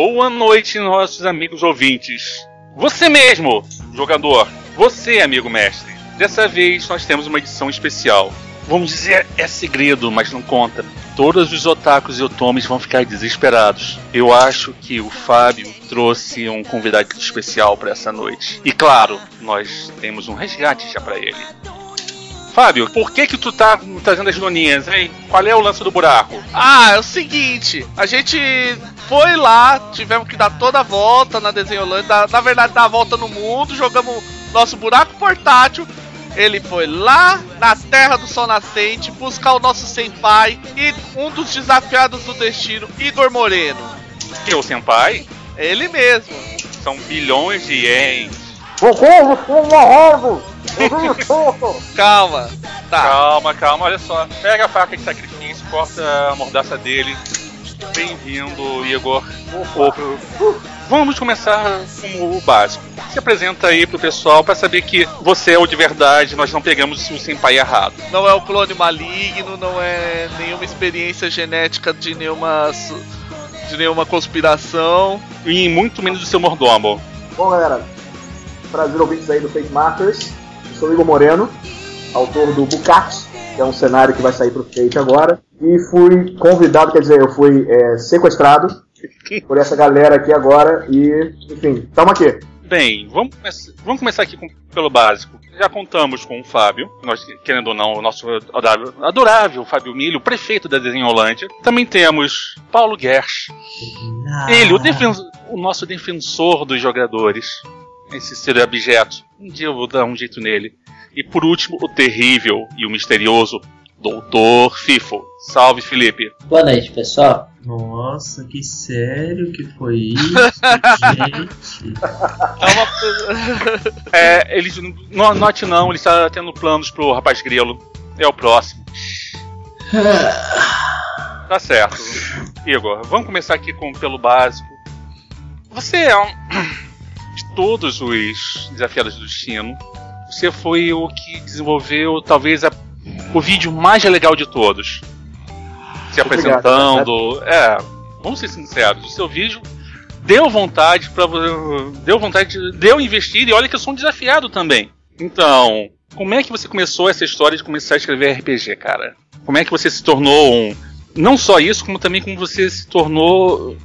Boa noite, nossos amigos ouvintes. Você mesmo, jogador. Você, amigo mestre. Dessa vez nós temos uma edição especial. Vamos dizer, é segredo, mas não conta. Todos os otakus e otomes vão ficar desesperados. Eu acho que o Fábio trouxe um convidado especial para essa noite. E claro, nós temos um resgate já para ele. Fábio, por que que tu tá trazendo as doninhas, hein? Qual é o lance do buraco? Ah, é o seguinte, a gente foi lá, tivemos que dar toda a volta na Desenholândia, na verdade dar a volta no mundo, jogamos nosso buraco portátil, ele foi lá na Terra do Sol Nascente buscar o nosso senpai e um dos desafiados do destino, Igor Moreno. Que é o senpai? Ele mesmo. São bilhões de ienes. Morrendo! Calma. Tá. Calma, calma, olha só. Pega a faca de sacrifício, corta a mordaça dele. Bem-vindo, Igor. Vamos começar com o básico. Se apresenta aí pro pessoal para saber que você é o de verdade, nós não pegamos o senpai errado. Não é o clone maligno, não é nenhuma experiência genética de nenhuma de nenhuma conspiração. E muito menos do seu mordomo. Bom, galera, prazer ouvintes aí do Fate Masters. Eu sou o Igor Moreno, autor do Bucat, que é um cenário que vai sair pro Fate agora. E fui convidado, quer dizer, eu fui é, sequestrado por essa galera aqui agora. E, enfim, tamo aqui. Bem, vamos, vamos começar aqui com, pelo básico. Já contamos com o Fábio, nós, querendo ou não, o nosso adorável, adorável Fábio Milho, prefeito da Desenholândia. Também temos Paulo Gersh, ele, o, defensor, o nosso defensor dos jogadores. Esse ser abjeto. Um dia eu vou dar um jeito nele. E por último, o terrível e o misterioso Doutor Fifo. Salve, Felipe. Boa noite, pessoal. Nossa, que sério que foi isso, gente. É, eles. Não, note não, ele está tendo planos pro rapaz grilo. É o próximo. Tá certo. Igor, vamos começar aqui com pelo básico. Você é um. De todos os desafiados do destino, você foi o que desenvolveu talvez a, o vídeo mais legal de todos. Se apresentando. É, vamos ser sinceros, o seu vídeo deu vontade para deu vontade, de- deu investir e olha que eu sou um desafiado também. Então, como é que você começou essa história de começar a escrever RPG, cara? Como é que você se tornou um não só isso, como também como você se tornou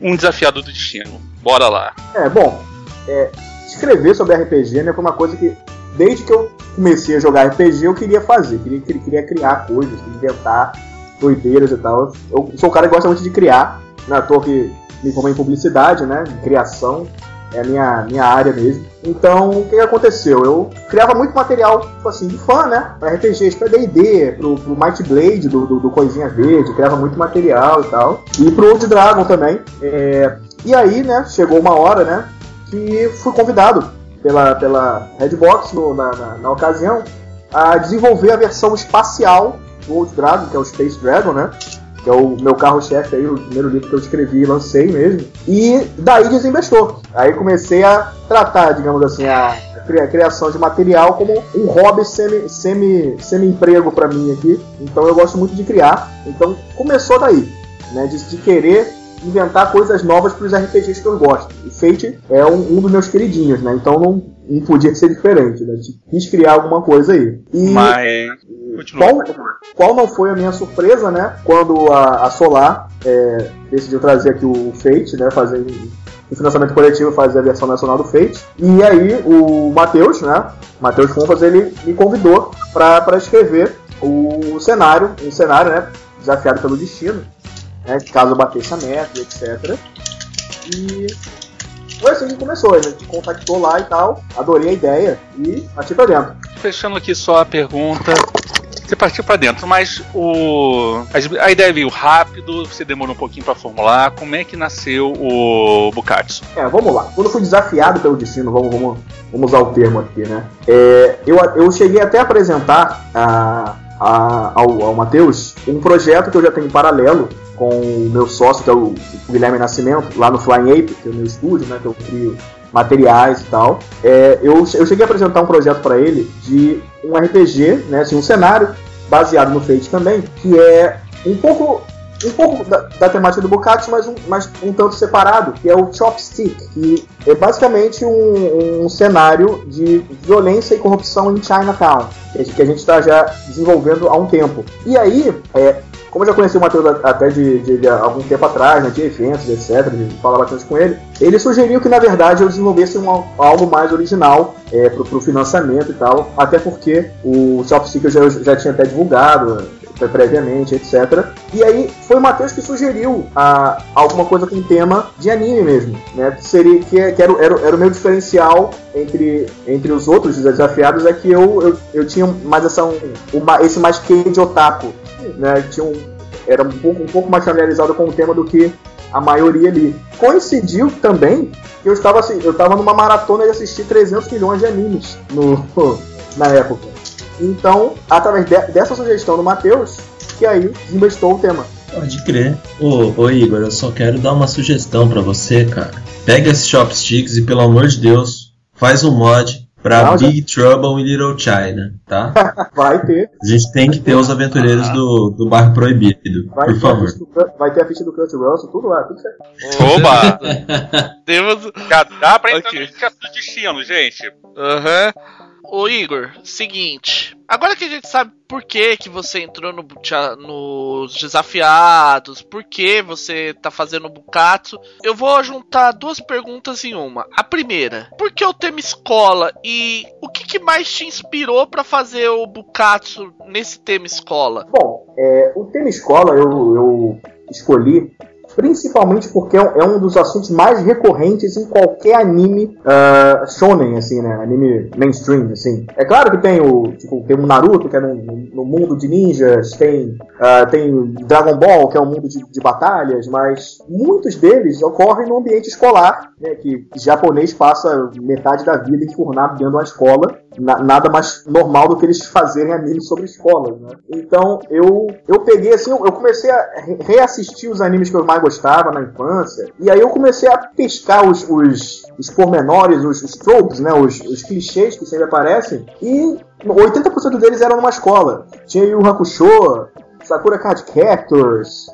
um desafiado do destino? Bora lá. É, bom, é, escrever sobre RPG né, foi uma coisa que, desde que eu comecei a jogar RPG, eu queria fazer. Queria, queria, criar coisas, inventar doideiras e tal. Eu sou um cara que gosta muito de criar, não é que me formei em publicidade, né, criação, é a minha, minha área mesmo. Então, o que aconteceu? Eu criava muito material, tipo assim, de fã, né, pra RPGs, pra D&D, pro, pro Might Blade, do, do, do Coisinha Verde, criava muito material e tal. E pro Old Dragon também. É, e aí, né, chegou uma hora, né, que fui convidado pela, pela Redbox no- na, na, na ocasião a desenvolver a versão espacial do Old Dragon, que é o Space Dragon, né? Que é o meu carro-chefe aí, o primeiro livro que eu escrevi e lancei mesmo. E daí desinvestou. Aí comecei a tratar, digamos assim, a cri- a criação de material como um hobby semi, semi, semi-emprego pra mim aqui. Então eu gosto muito de criar. Então começou daí, né? De, de querer inventar coisas novas para os RPGs que eu gosto. E Fate é um, um dos meus queridinhos, né? Então não, não podia ser diferente, né? Quis criar alguma coisa aí. E Mas. Qual, qual não foi a minha surpresa, né? Quando a, a Solar é, decidiu trazer aqui o Fate, né? Fazer em financiamento coletivo, fazer a versão nacional do Fate. E aí o Matheus, né? Matheus Funfas, ele me convidou para escrever o cenário, um cenário, né? Desafiado pelo destino, né? Caso eu batesse a meta, etc. E foi assim que começou, a gente contactou lá e tal, adorei a ideia e parti pra dentro. Fechando aqui só a pergunta. Você partiu pra dentro, mas o a ideia veio rápido, você demorou um pouquinho pra formular. Como é que nasceu o Bukatsu? É, vamos lá. Quando eu fui desafiado pelo destino, vamos, vamos, vamos usar o termo aqui, né? É, eu, eu cheguei até a apresentar a, a- ao, ao Matheus um projeto que eu já tenho em paralelo com o meu sócio, que é o, Guilherme Nascimento, lá no Flying Ape, que é o meu estúdio, né? Que eu crio materiais e tal. É, eu, eu cheguei a apresentar um projeto para ele de um RPG, né? Assim, um cenário baseado no Fate também, que é um pouco um pouco da, da temática do Bukatsu, mas um, mas um tanto separado, que é o Chopstick, que é basicamente um, um cenário de violência e corrupção em Chinatown, que a gente está já desenvolvendo há um tempo. E aí, é, como eu já conheci o Matheus até de, de, de, algum tempo atrás, né, de eventos, etc., falar bastante com ele, ele sugeriu que, na verdade, eu desenvolvesse um, algo mais original é, para o financiamento e tal, até porque o Chopstick eu já, já tinha até divulgado é, previamente, etc. E aí foi o Matheus que sugeriu a, alguma coisa com tema de anime mesmo, né? Que seria que, que era, era, era, o meu diferencial entre, entre os outros desafiados é que eu, eu, eu tinha mais essa, um, uma, esse mais que de otaku né, tinha um, era um pouco, um pouco mais familiarizado com o tema do que a maioria ali. Coincidiu também que eu estava, assim, eu estava numa maratona de assistir 300 milhões de animes no, na época. Então, através de, dessa sugestão do Matheus, que aí investou o tema. Pode crer. Ô, ô, Igor, eu só quero dar uma sugestão para você, cara. Pega esses chopsticks e, pelo amor de Deus, faz um mod Pra Não, Big já... Trouble in Little China, tá? vai ter. A gente tem que ter os aventureiros do, do bairro proibido, vai por favor. Do, vai ter a ficha do Kurt Russell, tudo lá, tudo certo. Oba! Temos. Já dá pra entrar okay. no destino, gente. Aham. Uhum. Ô Igor, seguinte. Agora que a gente sabe por que, que você entrou no, nos desafiados, por que você tá fazendo o Bukatsu, eu vou juntar duas perguntas em uma. A primeira, por que o tema escola e o que, que mais te inspirou para fazer o Bukatsu nesse tema escola? Bom, é, o tema escola eu, eu escolhi principalmente porque é, é um dos assuntos mais recorrentes em qualquer anime uh, shonen, assim, né? Anime mainstream, assim. É claro que tem o, tipo, tem o Naruto, que é no, no mundo de ninjas, tem, uh, tem Dragon Ball, que é um mundo de, de, batalhas, mas muitos deles ocorrem no ambiente escolar, né? Que japonês passa metade da vida enfurnado dentro de uma escola na, nada mais normal do que eles fazerem animes sobre escolas, né? Então eu, eu peguei assim, eu comecei a reassistir os animes que eu mais gostava na infância, e aí eu comecei a pescar os, os, os pormenores, os, os tropes, né? Os, os clichês que sempre aparecem, e 80% deles eram numa escola. Tinha Yu Hakusho, Sakura Card Captors,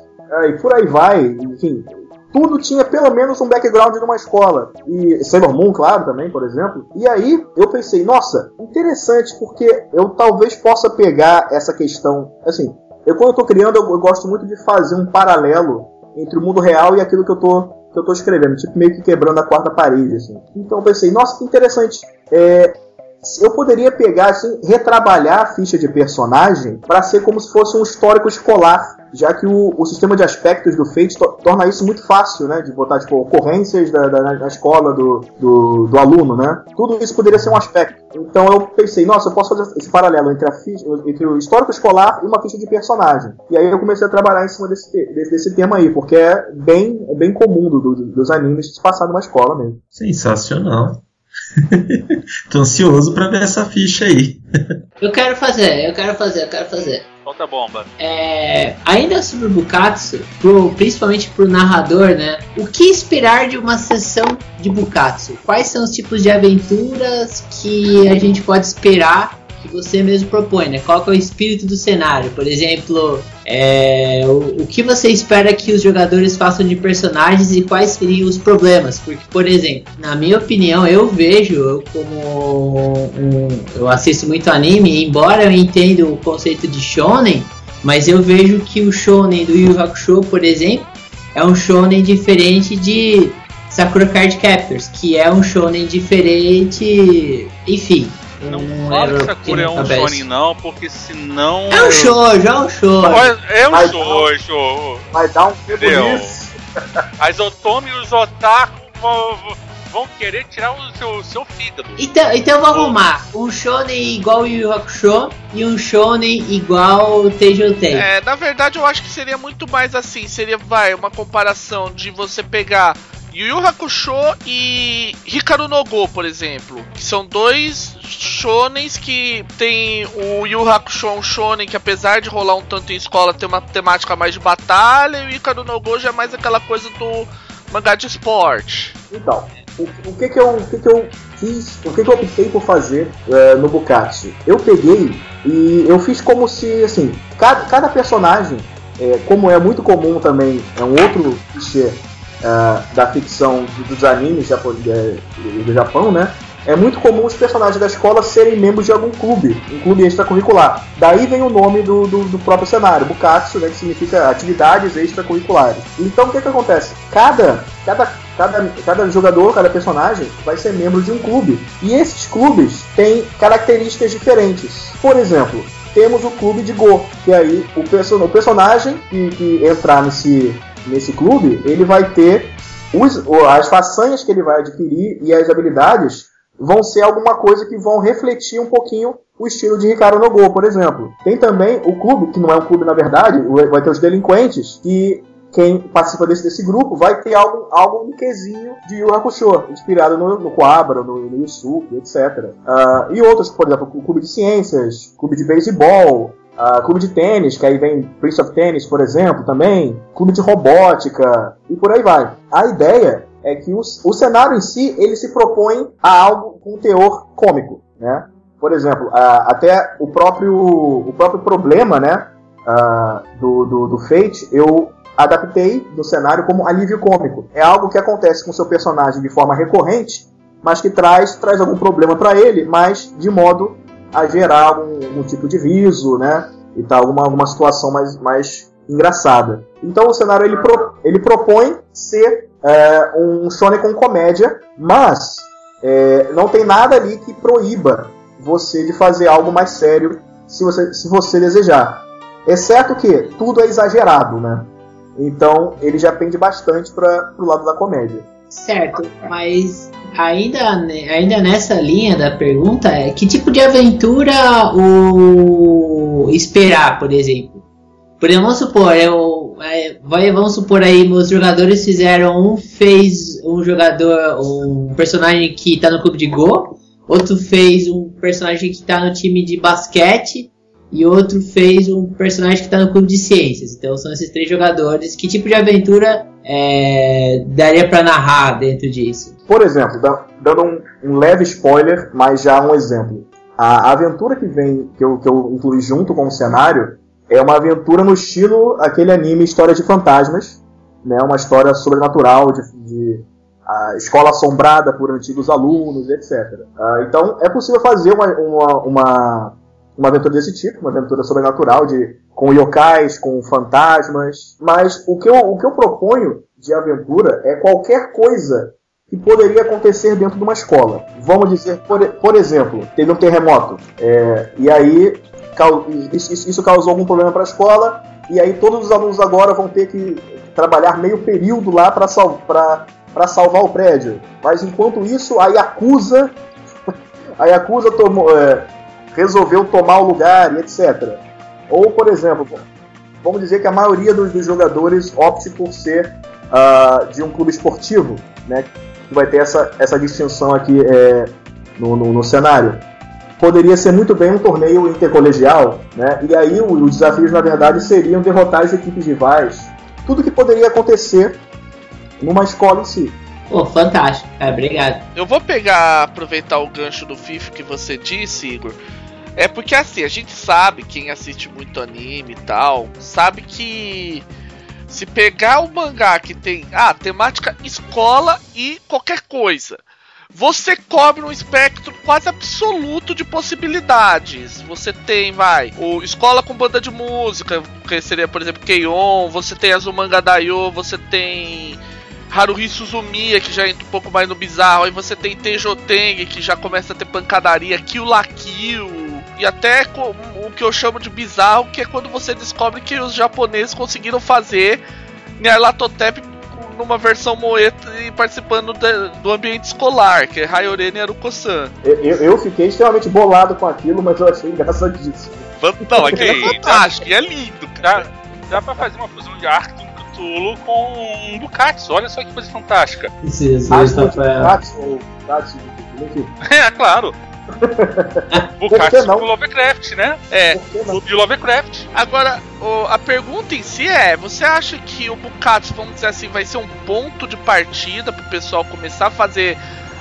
e por aí vai, enfim, tudo tinha pelo menos um background numa escola. E Sailor Moon, claro, também, por exemplo. E aí eu pensei, nossa, interessante, porque eu talvez possa pegar essa questão. Assim, eu quando eu tô criando, eu, eu gosto muito de fazer um paralelo entre o mundo real e aquilo que eu tô, que eu tô escrevendo, tipo meio que quebrando a quarta parede, assim. Então eu pensei, nossa, que interessante. É, eu poderia pegar, assim, retrabalhar a ficha de personagem para ser como se fosse um histórico escolar já que o, o sistema de aspectos do Fate to, torna isso muito fácil, né? De botar, tipo, ocorrências da, da, da escola do, do, do, aluno, né? Tudo isso poderia ser um aspecto. Então eu pensei, nossa, eu posso fazer esse paralelo entre, a ficha, entre o histórico escolar e uma ficha de personagem. E aí eu comecei a trabalhar em cima desse, desse, desse tema aí, porque é bem, é bem comum do, do, dos animes se passar numa escola mesmo. Sensacional. Tô ansioso para ver essa ficha aí. eu quero fazer, eu quero fazer, eu quero fazer. Solta a bomba. É, ainda sobre o Bukatsu, pro, principalmente pro narrador, né? O que esperar de uma sessão de Bukatsu? Quais são os tipos de aventuras que a gente pode esperar que você mesmo propõe, né? Qual é o espírito do cenário? Por exemplo, é, o, o, que você espera que os jogadores façam de personagens e quais seriam os problemas? Porque, por exemplo, na minha opinião, eu vejo eu como um, eu assisto muito anime, embora eu entenda o conceito de shonen, mas eu vejo que o shonen do Yu Hakusho, por exemplo, é um shonen diferente de Sakura Card Captors, que é um shonen diferente, enfim, não fala que Sakura é um shonen não, porque senão... É um shoujo, é um shoujo. É um shoujo. Vai dar um nisso. As Otomi e os Otaku vão, vão querer tirar o seu, seu fígado. Então, então vamos arrumar um shonen igual o Yu Hakusho e um shonen igual o Teijotei. É, na verdade eu acho que seria muito mais assim, seria, vai, uma comparação de você pegar Yu Yu Hakusho e Hikaru no Go, por exemplo, que são dois shonens que tem o Yu Hakusho é um shonen que apesar de rolar um tanto em escola tem uma temática mais de batalha e o Hikaru no Go já é mais aquela coisa do mangá de esporte. Então, o, o que que eu, o que que eu fiz, o que que eu optei por fazer uh, no Bukatsu? Eu peguei e eu fiz como se, assim, cada, cada personagem é, como é muito comum também, é um outro clichê uh, da ficção dos animes do Japão, né? É muito comum os personagens da escola serem membros de algum clube, um clube extracurricular. Daí vem o nome do, do, do próprio cenário, Bukatsu, né, que significa atividades extracurriculares. Então o que, que acontece? Cada, cada, cada, cada jogador, cada personagem vai ser membro de um clube. E esses clubes têm características diferentes. Por exemplo, temos o clube de Go, que aí o, perso o personagem que, que entrar nesse, nesse clube, ele vai ter os, as façanhas que ele vai adquirir e as habilidades vão ser alguma coisa que vão refletir um pouquinho o estilo de Ricardo Nogô, por exemplo. Tem também o clube, que não é um clube na verdade, vai ter os delinquentes, e quem participa desse, desse grupo vai ter algo, algo um quesinho de Yu Hakusho, inspirado no, no Quabra, no, no Yusuke, etc. Uh, e outros, por exemplo, o clube de ciências, clube de beisebol, Uh, clube de tênis, que aí vem Prince of Tennis, por exemplo, também, clube de robótica e por aí vai. A ideia é que o, o cenário em si ele se propõe a algo com teor cômico, né? Por exemplo, até o próprio, o próprio problema, né, do, do, do Fate, eu adaptei no cenário como alívio cômico. É algo que acontece com seu personagem de forma recorrente, mas que traz, traz algum problema para ele, mas de modo a gerar algum, tipo de riso, né? E tal, alguma, alguma situação mais, mais engraçada. Então o cenário ele, pro, ele propõe ser é, um shonen com comédia, mas é, não tem nada ali que proíba você de fazer algo mais sério se você, se você desejar. Exceto que tudo é exagerado, né? Então ele já pende bastante para o lado da comédia. Certo, mas ainda, ainda nessa linha da pergunta, é que tipo de aventura o esperar, por exemplo? Por exemplo, vamos supor, eu, é, vai, vamos supor aí, os jogadores fizeram um fez um jogador, um personagem que está no clube de Go, outro fez um personagem que está no time de basquete e outro fez um personagem que está no clube de ciências. Então são esses três jogadores. Que tipo de aventura é, daria para narrar dentro disso? Por exemplo, dando um, um, leve spoiler, mas já um exemplo. A, aventura que vem, que eu, que eu incluí junto com o cenário, é uma aventura no estilo aquele anime História de Fantasmas, né? Uma história sobrenatural de, de a escola assombrada por antigos alunos, etc. Uh, ah, então é possível fazer uma, uma, uma, uma, aventura desse tipo, uma aventura sobrenatural de com yokais, com fantasmas. Mas o que eu, o que eu proponho de aventura é qualquer coisa que poderia acontecer dentro de uma escola. Vamos dizer, por, por exemplo, teve um terremoto. É, e aí isso, causou algum problema para a escola, e aí todos os alunos agora vão ter que trabalhar meio período lá para sal, salvar o prédio. Mas enquanto isso, a Yakuza, a Yakuza tomou, é, resolveu tomar o lugar e etc. Ou, por exemplo, vamos dizer que a maioria dos, dos jogadores opte por ser uh, de um clube esportivo, né? Vai ter essa, essa distinção aqui é, no, no, no cenário poderia ser muito bem um torneio intercolegial, né? E aí os desafios, na verdade, seriam derrotar as equipes rivais. Tudo que poderia acontecer numa escola em si. Pô, fantástico. É, obrigado. Eu vou pegar, aproveitar o gancho do FIFA que você disse, Igor. É porque assim, a gente sabe, quem assiste muito anime e tal, sabe que se pegar o mangá que tem, ah, temática escola e qualquer coisa, você cobre um espectro quase absoluto de possibilidades. Você tem, vai, o escola com banda de música, que seria, por exemplo, Keion, você tem Azumanga Daioh, você tem Haruhi Suzumiya, que já entra um pouco mais no bizarro, aí você tem Teijoteng, que já começa a ter pancadaria, Kill la Kill, e até o que eu chamo de bizarro, que é quando você descobre que os japoneses conseguiram fazer Nyarlathotep numa versão moeta e participando de, do ambiente escolar, que é Hayorene Aruko-san. Eu, eu, fiquei extremamente bolado com aquilo, mas eu achei engraçadíssimo. Não, é que é fantástico, é lindo, cara. Dá, dá pra fazer uma fusão de arco do Cthulhu com um Ducats, olha só que coisa fantástica. Isso, isso, isso, Rafael. É, claro. Bukatsu do Lovecraft, né? É, de Lovecraft. Agora, o, a pergunta em si é: você acha que o Bukatsu, vamos dizer assim, vai ser um ponto de partida pro pessoal começar a fazer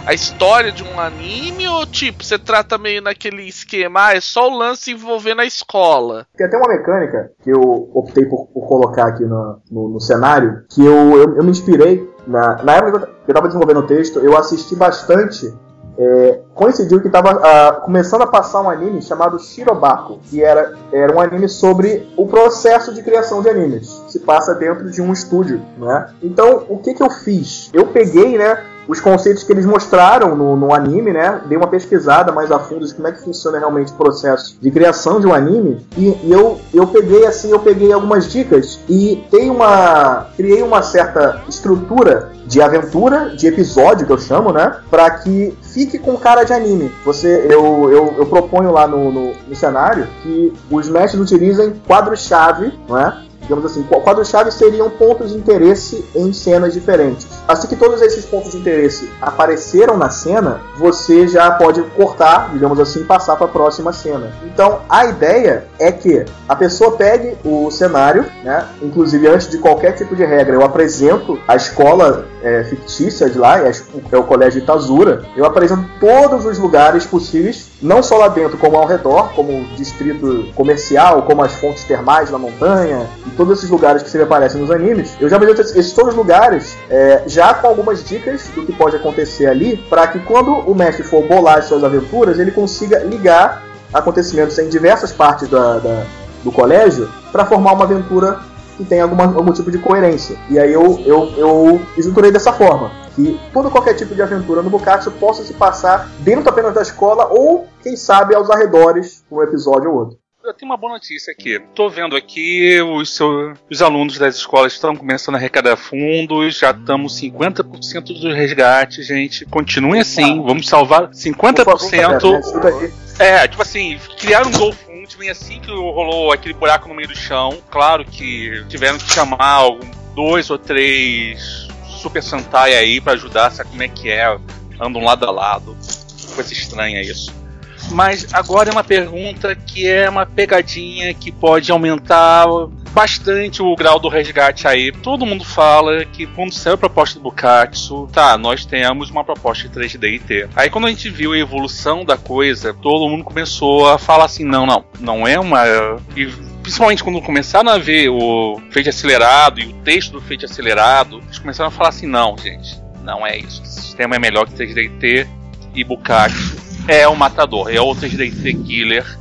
a história de um anime ou tipo, você trata meio naquele esquema, ah, é só o lance envolvendo a escola? Tem até uma mecânica que eu optei por, por colocar aqui no, no, no cenário, que eu, eu, eu, me inspirei, na, na época que eu estava desenvolvendo o texto, eu assisti bastante é, coincidiu que estava uh, começando a passar um anime chamado Shirobako, que era, era um anime sobre o processo de criação de animes. Se passa dentro de um estúdio, né? Então, o que que eu fiz? Eu peguei, né, os conceitos que eles mostraram no, no, anime, né? Dei uma pesquisada mais a fundo de como é que funciona realmente o processo de criação de um anime. E, e eu, eu peguei assim, eu peguei algumas dicas e tem uma. criei uma certa estrutura de aventura, de episódio que eu chamo, né? Para que fique com cara de anime. Você, eu, eu, eu proponho lá no, no, no cenário que os mestres utilizem quadros-chave, não é? Digamos assim, quadros-chave seriam pontos de interesse em cenas diferentes. Assim que todos esses pontos de interesse apareceram na cena, você já pode cortar, digamos assim, passar para a próxima cena. Então, a ideia é que a pessoa pegue o cenário, né? Inclusive, antes de qualquer tipo de regra, eu apresento a escola é, fictícia de lá, é, é o Colégio Itazura. Eu apresento todos os lugares possíveis, não só lá dentro, como ao redor, como o distrito comercial, como as fontes termais na montanha, e todos esses lugares que sempre aparecem nos animes. Eu já apresento esses todos os lugares, é, já com algumas dicas do que pode acontecer ali, para que quando o mestre for bolar as suas aventuras, ele consiga ligar acontecimentos em diversas partes da, da do colégio para formar uma aventura que tem alguma, algum tipo de coerência. E aí eu, eu, eu estruturei dessa forma. Que todo qualquer tipo de aventura no Bukatsu possa se passar dentro apenas da escola ou, quem sabe, aos arredores, um episódio ou outro. Eu tenho uma boa notícia aqui. Tô vendo aqui os, seu, os alunos das escolas estão começando a arrecadar fundos, já estamos 50% do resgate, gente. Continuem assim, vamos salvar 50%. Favor, é, tipo assim, criar um GoFundMe assim que rolou aquele buraco no meio do chão. Claro que tiveram que chamar algum, dois ou três Super Sentai aí para ajudar, sabe como é que é? Andam lado a lado. Coisa estranha isso. Mas agora é uma pergunta que é uma pegadinha que pode aumentar bastante o grau do resgate aí. Todo mundo fala que quando saiu a proposta do Bukatsu, tá, nós temos uma proposta de 3D e T. Aí quando a gente viu a evolução da coisa, todo mundo começou a falar assim, não, não, não é uma... E principalmente quando começaram a ver o Fate acelerado e o texto do Fate acelerado, eles começaram a falar assim, não, gente, não é isso. O sistema é melhor que 3D e T e Bukatsu é o matador, é o 3D Killer.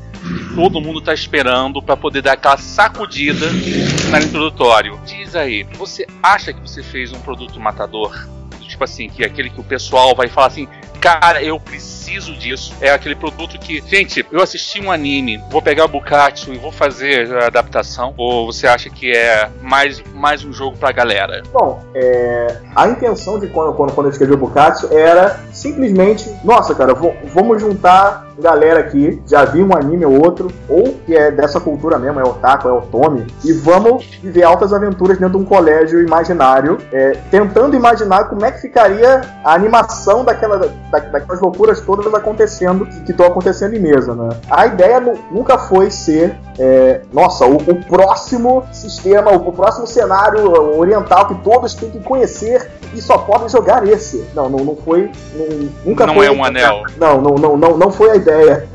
Todo mundo tá esperando para poder dar aquela sacudida no introdutório. Diz aí, você acha que você fez um produto matador? Tipo assim, que é aquele que o pessoal vai falar assim, cara, eu preciso disso. É aquele produto que, gente, eu assisti um anime, vou pegar o Bukatsu e vou fazer a adaptação? Ou você acha que é mais, mais um jogo pra galera? Bom, é, a intenção de quando, quando, quando eu escrevi o Bukatsu era simplesmente, nossa, cara, vamos juntar galera aqui, já viu um anime ou outro, ou que é dessa cultura mesmo, é otaku, é otome, e vamos viver altas aventuras dentro de um colégio imaginário, é, tentando imaginar como é que ficaria a animação daquela, da, daquelas loucuras todas acontecendo, que estão acontecendo em mesa, né? A ideia nunca foi ser, é, nossa, o, o, próximo sistema, o, o próximo cenário oriental que todos têm que conhecer e só podem jogar esse. Não, não, não foi, não, nunca não foi. Não é um anel. Não, não, não, não, não foi a ideia.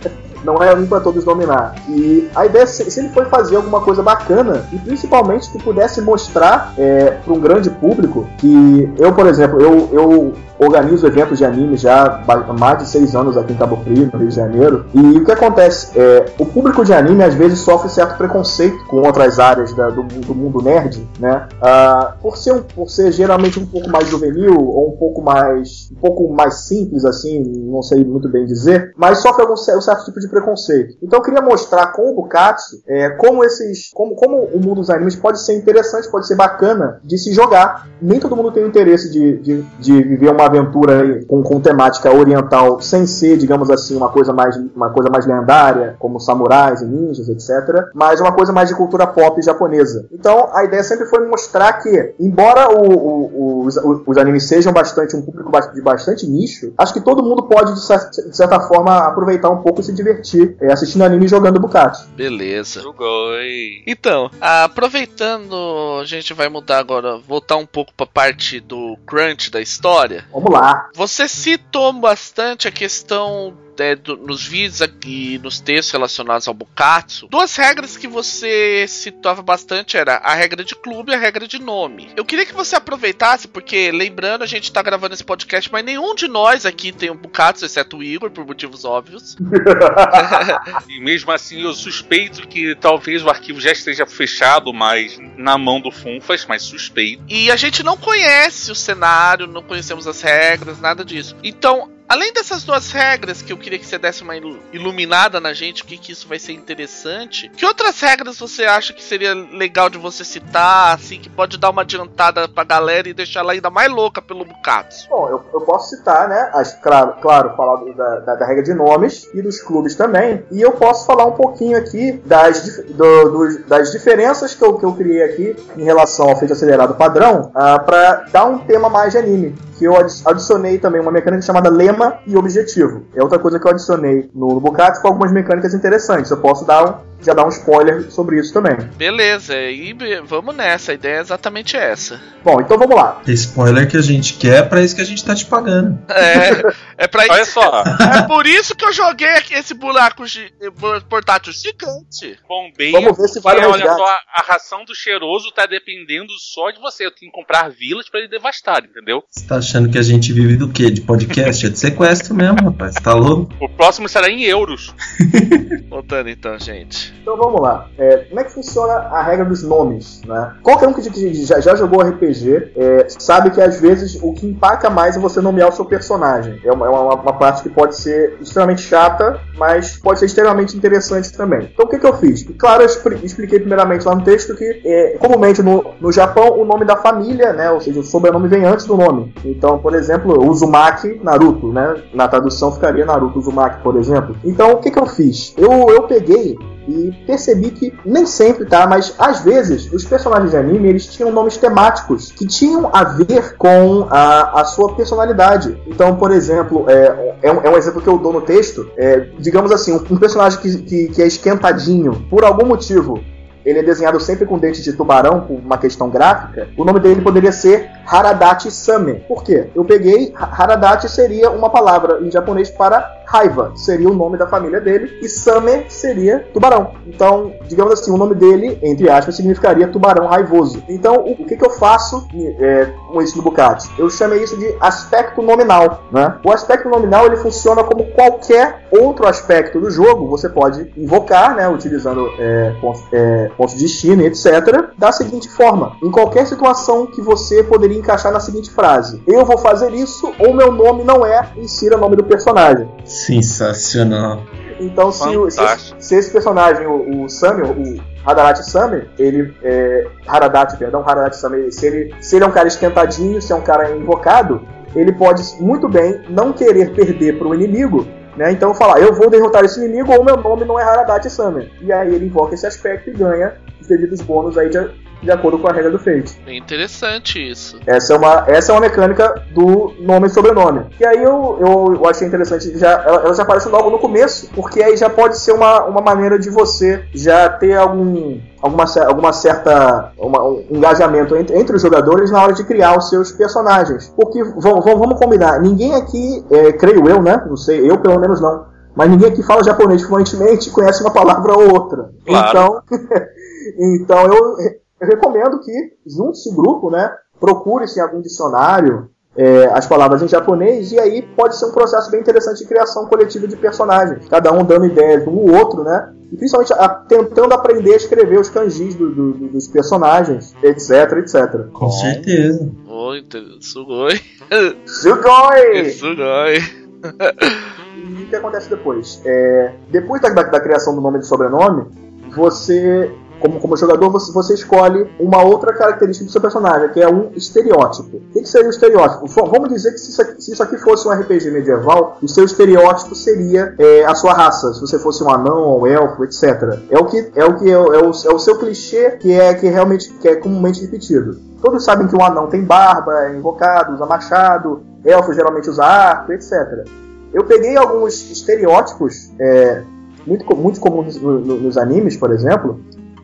Não é um para todos dominar. E a ideia sempre foi fazer alguma coisa bacana e principalmente que pudesse mostrar é, para um grande público que eu, por exemplo, eu, eu organizo eventos de anime já há mais de seis anos aqui em Cabo Frio, no Rio de Janeiro. E o que acontece? É, o público de anime às vezes sofre certo preconceito com outras áreas da, do, do, mundo nerd, né? Ah, por, ser um, por ser geralmente um pouco mais juvenil ou um pouco mais um pouco mais simples, assim, não sei muito bem dizer, mas sofre algum um certo tipo de preconceito. Então eu queria mostrar com o Bukatsu é, como esses, como, como o mundo dos animes pode ser interessante, pode ser bacana de se jogar. Nem todo mundo tem o interesse de, de, de viver uma aventura com, com temática oriental sem ser, digamos assim, uma coisa mais uma coisa mais lendária, como samurais e ninjas, etc. Mas uma coisa mais de cultura pop japonesa. Então a ideia sempre foi mostrar que, embora o, o, os, os animes sejam bastante um público de bastante nicho, acho que todo mundo pode de certa forma aproveitar um pouco e se divertir é, assistindo anime e jogando Bukati. Beleza. Então, aproveitando, a gente vai mudar agora, voltar um pouco para parte do crunch da história. Vamos lá. Você citou bastante a questão é, do, nos vídeos aqui, nos textos relacionados ao Bukatsu, duas regras que você citava bastante era a regra de clube e a regra de nome. Eu queria que você aproveitasse, porque lembrando, a gente tá gravando esse podcast, mas nenhum de nós aqui tem um Bukatsu, exceto o Igor, por motivos óbvios. e mesmo assim, eu suspeito que talvez o arquivo já esteja fechado, mas na mão do Funfas, mas suspeito. E a gente não conhece o cenário, não conhecemos as regras, nada disso. Então, Além dessas duas regras que eu queria que você desse uma iluminada na gente, o que, que isso vai ser interessante, que outras regras você acha que seria legal de você citar, assim, que pode dar uma adiantada pra galera e deixar ela ainda mais louca pelo Bukatsu? Bom, eu, eu posso citar, né, as, claro, claro falar da, da, da, regra de nomes e dos clubes também, e eu posso falar um pouquinho aqui das, do, do, das diferenças que eu, que eu criei aqui em relação ao feito acelerado padrão, uh, para dar um tema mais de anime, que eu adicionei também uma mecânica chamada lema tema e objetivo. É outra coisa que eu adicionei no, no com algumas mecânicas interessantes. Eu posso dar um, já dar um spoiler sobre isso também. Beleza, e vamos nessa, a ideia é exatamente essa. Bom, então vamos lá. Spoiler que a gente quer, é pra isso que a gente tá te pagando. É, é pra isso. Olha só. É por isso que eu joguei esse buraco portátil gigante. Bom, bem, vamos ver se vale olha só, a ração do cheiroso tá dependendo só de você. Eu tenho que comprar vilas para ele devastar, entendeu? Você tá achando que a gente vive do quê? De podcast? é de sequestro mesmo, rapaz. Tá louco? O próximo será em euros. Voltando então, gente. Então vamos lá. É, como é que funciona a regra dos nomes? Né? Qualquer um que já, já jogou RPG é, sabe que às vezes o que impacta mais é você nomear o seu personagem. É uma, é uma, uma, parte que pode ser extremamente chata, mas pode ser extremamente interessante também. Então o que, que eu fiz? Claro, eu expliquei primeiramente lá no texto que é, comumente no, no Japão o nome da família, né, ou seja, o sobrenome vem antes do nome. Então, por exemplo, Uzumaki Naruto, né? Na tradução ficaria Naruto Uzumaki, por exemplo. Então o que, que eu fiz? Eu, eu peguei e percebi que nem sempre, tá? Mas às vezes os personagens de anime eles tinham nomes temáticos que tinham a ver com a, a sua personalidade. Então, por exemplo, é, é, um, é um exemplo que eu dou no texto. É, digamos assim, um, um personagem que, que, que é esquentadinho por algum motivo ele é desenhado sempre com dente de tubarão, por uma questão gráfica, o nome dele poderia ser Haradachi Same. Por quê? Eu peguei, Haradachi seria uma palavra em japonês para raiva, seria o nome da família dele, e Same seria tubarão. Então, digamos assim, o nome dele, entre aspas, significaria tubarão raivoso. Então, o, que, que eu faço é, com isso Bucati? Eu chamei isso de aspecto nominal. Né? O aspecto nominal ele funciona como qualquer outro aspecto do jogo. Você pode invocar, né, utilizando é, pontos, é, pontos de destino, etc., da seguinte forma: em qualquer situação que você poderia encaixar na seguinte frase: Eu vou fazer isso, ou meu nome não é, insira o nome do personagem. Sensacional. Então, se, se, se, esse personagem, o, o Sammy, o Hadarati Sami, ele é, Haradati, perdão, Haradati Sami, se ele, se ele é um cara esquentadinho, se é um cara invocado, ele pode muito bem não querer perder para o inimigo, né? Então falar, eu vou derrotar esse inimigo ou meu nome não é Haradati Sami. E aí ele invoca esse aspecto e ganha os devidos bônus aí de, de acordo com a regra do Fate. É interessante isso. Essa é uma, essa é uma mecânica do nome e sobrenome. E aí eu, eu, eu achei interessante, já, ela, ela já aparece logo no começo, porque aí já pode ser uma, uma maneira de você já ter algum, alguma, alguma certa uma, um engajamento entre, entre os jogadores na hora de criar os seus personagens. Porque, vamos, vamos combinar, ninguém aqui, é, creio eu, né? Não sei, eu pelo menos não. Mas ninguém aqui fala japonês fluentemente e conhece uma palavra ou outra. Claro. Então, então eu eu recomendo que junte-se grupo, né? Procure-se em algum dicionário é, as palavras em japonês, e aí pode ser um processo bem interessante de criação coletiva de personagens, cada um dando ideias um do outro, né? E principalmente a, tentando aprender a escrever os kanjis do, do, dos personagens, etc, etc. Com certeza. Oi, sugoi. Sugoi! Sugoi! e o que acontece depois? É, depois da, da, da criação do nome e do sobrenome, você como, como jogador, você, você escolhe uma outra característica do seu personagem, que é um estereótipo. O que, que seria o estereótipo? Vamos dizer que se isso, aqui, se isso aqui fosse um RPG medieval, o seu estereótipo seria é, a sua raça. Se você fosse um anão, um elfo, etc. É o que é o que é, é o, é o seu clichê que é que realmente que é comumente repetido. Todos sabem que um anão tem barba, é invocado, usa machado, elfo geralmente usa arco, etc. Eu peguei alguns estereótipos é, muito, muito comuns nos, nos animes, por exemplo,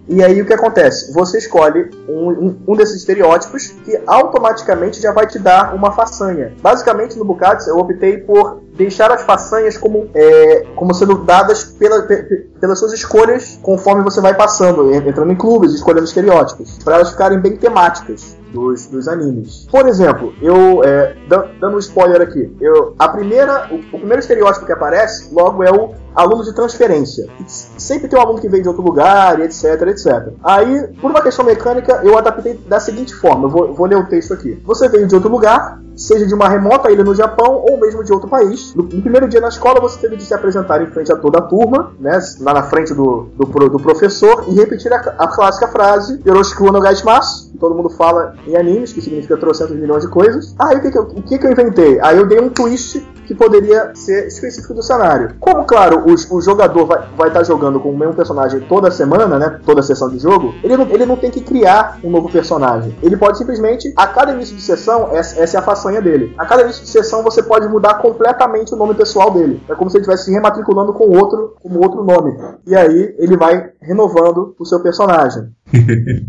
E aí o que acontece? Você escolhe um, um, um desses estereótipos que automaticamente já vai te dar uma façanha. Basicamente no Bukatsu eu optei por deixar as façanhas como, é, como sendo dadas pela, pelas suas escolhas conforme você vai passando, entrando em clubes, escolhendo estereótipos, para elas ficarem bem temáticas dos, dos animes. Por exemplo, eu é, dando um spoiler aqui, eu, a primeira, o, o, primeiro estereótipo que aparece logo é o aluno de transferência. Sempre tem um aluno que vem de outro lugar, etc, etc. Aí, por uma questão mecânica, eu adaptei da seguinte forma, eu vou, vou ler o texto aqui. Você veio de outro lugar, seja de uma remota ilha no Japão ou mesmo de outro país. No, no, primeiro dia na escola, você teve de se apresentar em frente a toda a turma, né, lá na frente do, do, do professor, e repetir a, a clássica frase Yoroshiku no gaishimasu, que todo mundo fala em animes, que significa trocentos milhões de coisas. Aí o que, que, eu, o que, que eu inventei? Aí eu dei um twist que poderia ser específico do cenário. Como, claro, o, o jogador vai, estar tá jogando com o mesmo personagem toda semana, né? Toda sessão de jogo, ele não, ele não tem que criar um novo personagem. Ele pode simplesmente, a cada início de sessão, essa, essa é a façanha dele. A cada início de sessão você pode mudar completamente o nome pessoal dele. É como se ele estivesse se rematriculando com outro, com outro nome. E aí ele vai renovando o seu personagem.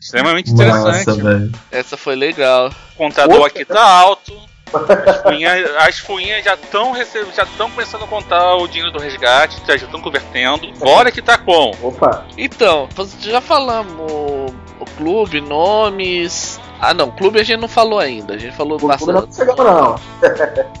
Extremamente interessante. Nossa, Essa foi legal. O contador aqui tá alto. As fuinhas, já estão já estão começando a contar o dinheiro do resgate, já estão convertendo. Bora que tá com. Opa. Então, já falamos o clube, nomes. Ah não, clube a gente não falou ainda. A gente falou o bastante. Não chegamos não.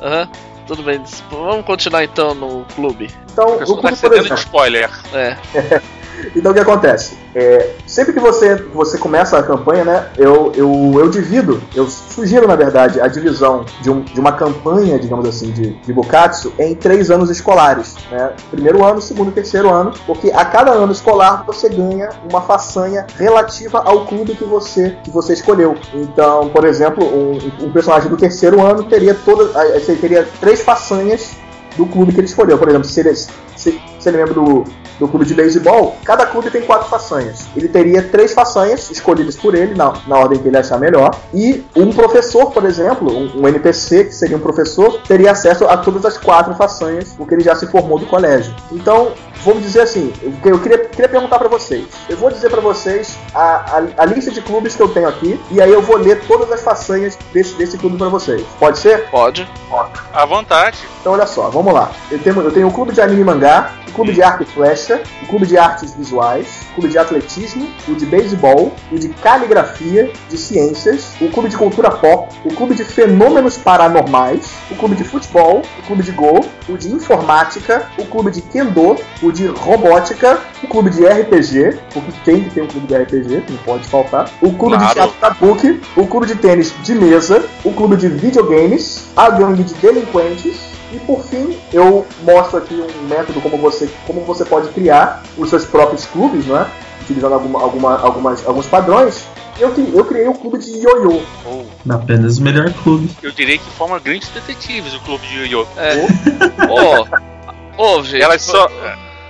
Aham. Tudo bem, vamos continuar então no clube. Então, o clube, tá cedendo de spoiler. É. Então o que acontece? É, sempre que você, você começa a campanha, né, eu, eu, eu divido, eu sugiro, na verdade, a divisão de, um, de uma campanha, digamos assim, de, de Bokatsu em três anos escolares. Né? Primeiro ano, segundo e terceiro ano, porque a cada ano escolar você ganha uma façanha relativa ao clube que você, que você escolheu. Então, por exemplo, um, um personagem do terceiro ano teria toda, teria três façanhas do clube que ele escolheu. Por exemplo, se ele, se, se ele é membro do, do clube de beisebol, cada clube tem quatro façanhas. Ele teria três façanhas escolhidas por ele, na, na ordem que ele achar melhor. E um professor, por exemplo, um, um NPC, que seria um professor, teria acesso a todas as quatro façanhas, porque ele já se formou do colégio. Então, vamos dizer assim, eu queria, queria perguntar para vocês. Eu vou dizer para vocês a, a, a, lista de clubes que eu tenho aqui, e aí eu vou ler todas as façanhas desse, desse clube para vocês. Pode ser? Pode. Pode. À vontade. Então, olha só, vamos lá. Eu tenho, eu tenho o clube de anime e mangá, clube de arco e flecha, o clube de artes visuais, o clube de atletismo, o de beisebol, o de caligrafia, de ciências, o clube de cultura pop, o clube de fenômenos paranormais, o clube de futebol, o clube de gol, o de informática, o clube de kendo, o de robótica, o clube de RPG, porque tem que ter um clube de RPG, não pode faltar, o clube claro. de teatro kabuki, o clube de tênis de mesa, o clube de videogames, a gangue de delinquentes, e por fim, eu mostro aqui um método como você, como você pode criar os seus próprios clubes, não é? Utilizando alguma, alguma, algumas, alguns padrões. Eu, eu criei o um clube de ioiô. Oh. Apenas o melhor clube. Eu diria que forma grandes detetives o clube de ioiô. É. oh. oh, gente. Elas só,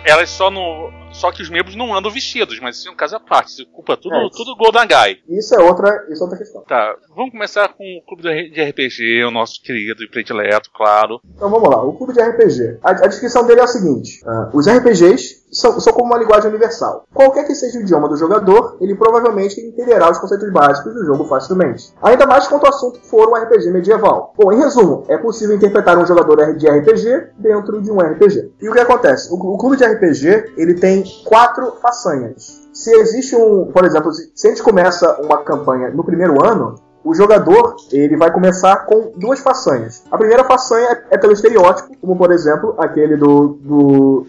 elas só no só que os membros não andam vestidos, mas isso é um caso à parte. Isso culpa tudo, é, tudo Golden Guy. Isso é outra, isso é outra questão. Tá, vamos começar com o clube de RPG, o nosso querido e predileto, claro. Então vamos lá, o clube de RPG. A, a descrição dele é a seguinte: uh, os RPGs são, são, como uma linguagem universal. Qualquer que seja o idioma do jogador, ele provavelmente entenderá os conceitos básicos do jogo facilmente. Ainda mais quando o assunto for um RPG medieval. Bom, em resumo, é possível interpretar um jogador de RPG dentro de um RPG. E o que acontece? O, o clube de RPG ele tem quatro façanhas. Se existe um, por exemplo, se a gente começa uma campanha no primeiro ano, o jogador ele vai começar com duas façanhas. A primeira façanha é pelo estereótipo, como por exemplo aquele do, do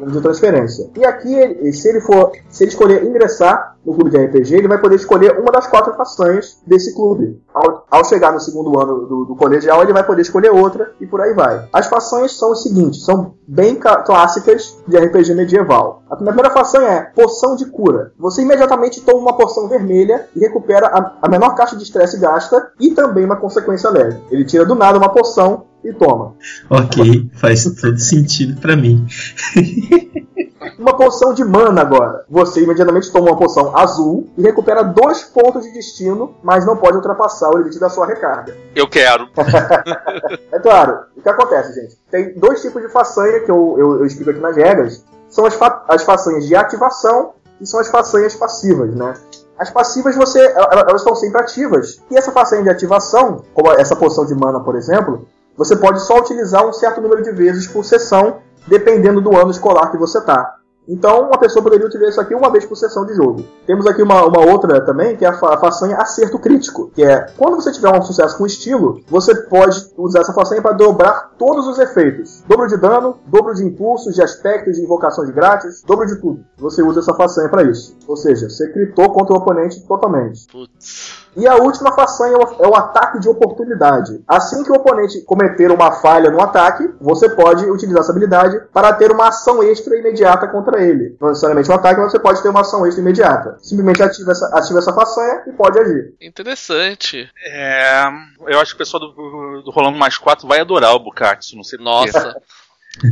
de transferência. E aqui, se ele for, se ele escolher ingressar no clube de RPG, ele vai poder escolher uma das quatro façanhas desse clube. Ao, ao chegar no segundo ano do, do, colegial, ele vai poder escolher outra e por aí vai. As façanhas são os seguintes, são bem clássicas de RPG medieval. A primeira façanha é poção de cura. Você imediatamente toma uma poção vermelha e recupera a, a menor caixa de estresse gasta e também uma consequência leve. Ele tira do nada uma poção e toma. Ok, faz todo sentido para mim. uma poção de mana agora. Você imediatamente toma uma poção azul e recupera dois pontos de destino, mas não pode ultrapassar o limite da sua recarga. Eu quero. é claro. O que acontece, gente? Tem dois tipos de façanha que eu, eu, eu explico aqui nas regras. São as, fa as façanhas de ativação que são as façanhas passivas, né? As passivas você, elas estão sempre ativas. E essa façanha de ativação, como essa poção de mana, por exemplo, você pode só utilizar um certo número de vezes por sessão, dependendo do ano escolar que você está. Então, uma pessoa poderia utilizar isso aqui uma vez por sessão de jogo. Temos aqui uma, uma outra também, que é a, fa façanha acerto crítico, que é quando você tiver um sucesso com estilo, você pode usar essa façanha para dobrar todos os efeitos: dobro de dano, dobro de impulsos, de aspectos, de invocações grátis, dobro de tudo. Você usa essa façanha para isso. Ou seja, você critou contra o oponente totalmente. Putz. E a última façanha é o ataque de oportunidade. Assim que o oponente cometer uma falha no ataque, você pode utilizar essa habilidade para ter uma ação extra imediata contra ele. Não necessariamente um ataque, mas você pode ter uma ação extra imediata. Simplesmente ativa essa, ativa essa façanha e pode agir. Interessante. É, eu acho que o pessoal do, do Rolando Mais 4 vai adorar o Bukatsu, não sei. Nossa.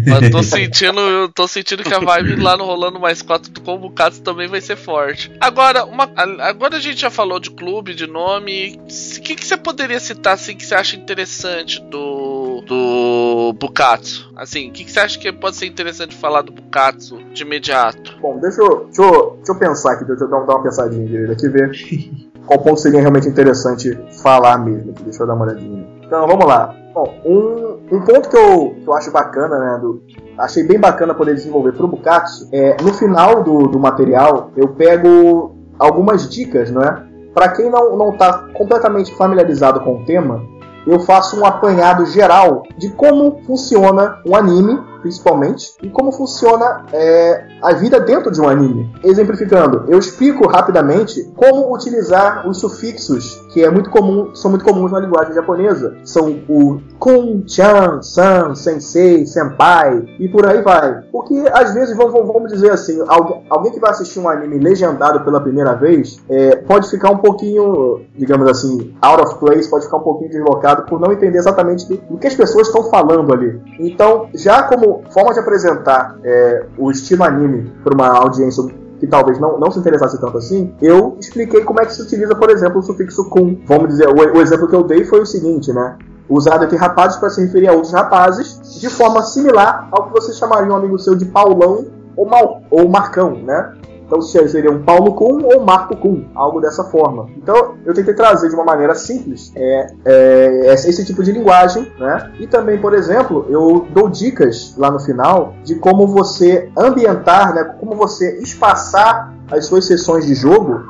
Mas tô sentindo, eu tô sentindo que a vibe lá no rolando mais 4 do Combo Cats também vai ser forte. Agora, uma, agora a gente já falou de clube, de nome. O que, que você poderia citar assim que você acha interessante do do Bukatsu? Assim, o que, que você acha que pode ser interessante falar do Bukatsu de imediato? Bom, deixa eu, deixa eu, deixa eu pensar aqui, deixa eu dar, dar uma pensadinha direito aqui ver qual ponto seria realmente interessante falar mesmo. Deixa eu dar uma olhadinha. Então, vamos lá. Bom, um, um ponto que eu, que eu acho bacana, né, do, achei bem bacana poder desenvolver para o Bukatsu, é no final do, do material eu pego algumas dicas, né? Para quem não não está completamente familiarizado com o tema, eu faço um apanhado geral de como funciona um anime principalmente, e como funciona é, a vida dentro de um anime. Exemplificando, eu explico rapidamente como utilizar os sufixos que é muito comum, são muito comuns na linguagem japonesa. São o kun, chan, san, sensei, senpai e por aí vai. Porque às vezes, vamos, vamos dizer assim, alguém, alguém que vai assistir um anime legendado pela primeira vez é, pode ficar um pouquinho, digamos assim, out of place, pode ficar um pouquinho deslocado por não entender exatamente o que as pessoas estão falando ali. Então, já como forma de apresentar é, o estilo anime para uma audiência que talvez não, não se interessasse tanto assim, eu expliquei como é que se utiliza, por exemplo, o sufixo kun. Vamos dizer, o, o exemplo que eu dei foi o seguinte, né? Usado entre rapazes para se referir a outros rapazes, de forma similar ao que você chamaria um amigo seu de Paulão ou, Mal, ou Marcão, né? Então seria um Paulo Kuhn ou Marco Kuhn, algo dessa forma. Então eu tentei trazer de uma maneira simples é, é, esse tipo de linguagem, né? E também, por exemplo, eu dou dicas lá no final de como você ambientar, né? Como você espaçar as suas sessões de jogo